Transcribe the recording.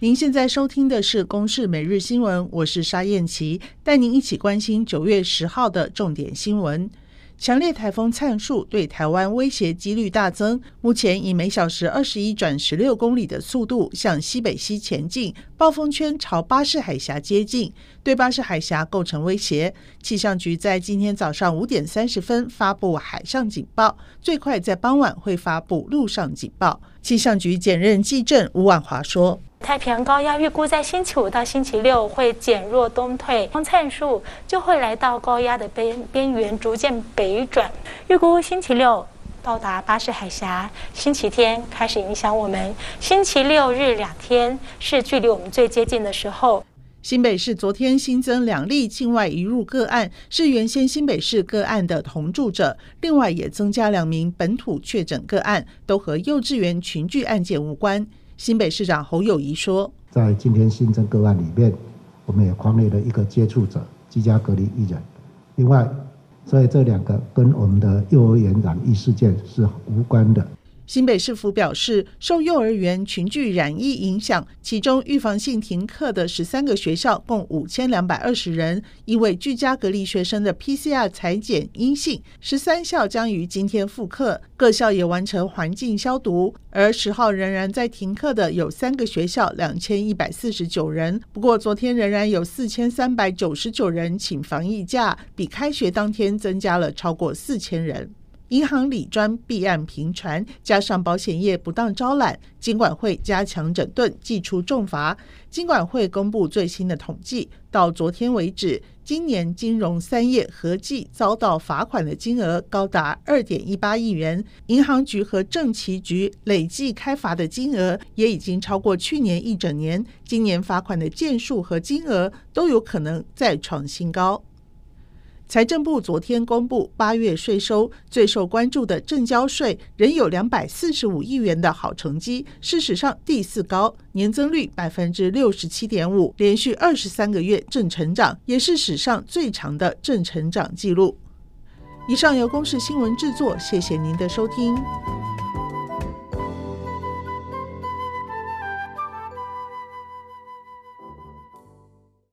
您现在收听的是《公视每日新闻》，我是沙燕琪，带您一起关心九月十号的重点新闻。强烈台风灿树对台湾威胁几率大增，目前以每小时二十一转十六公里的速度向西北西前进，暴风圈朝巴士海峡接近，对巴士海峡构成威胁。气象局在今天早上五点三十分发布海上警报，最快在傍晚会发布陆上警报。气象局检任技正吴婉华说。太平洋高压预估在星期五到星期六会减弱东退，风灿数就会来到高压的边边缘，逐渐北转。预估星期六到达巴士海峡，星期天开始影响我们。星期六日两天是距离我们最接近的时候。新北市昨天新增两例境外移入个案，是原先新北市个案的同住者，另外也增加两名本土确诊个案，都和幼稚园群聚案件无关。新北市长侯友谊说，在今天新增个案里面，我们也匡列了一个接触者，居家隔离一人。另外，所以这两个跟我们的幼儿园染疫事件是无关的。新北市府表示，受幼儿园群聚染疫影响，其中预防性停课的十三个学校共五千两百二十人，因为居家隔离学生的 PCR 裁剪阴性，十三校将于今天复课，各校也完成环境消毒。而十号仍然在停课的有三个学校，两千一百四十九人。不过昨天仍然有四千三百九十九人请防疫假，比开学当天增加了超过四千人。银行理专弊案频传，加上保险业不当招揽，金管会加强整顿，祭出重罚。金管会公布最新的统计，到昨天为止，今年金融三业合计遭到罚款的金额高达二点一八亿元，银行局和政企局累计开罚的金额也已经超过去年一整年。今年罚款的件数和金额都有可能再创新高。财政部昨天公布八月税收，最受关注的正交税仍有两百四十五亿元的好成绩，是史上第四高，年增率百分之六十七点五，连续二十三个月正成长，也是史上最长的正成长记录。以上由公视新闻制作，谢谢您的收听。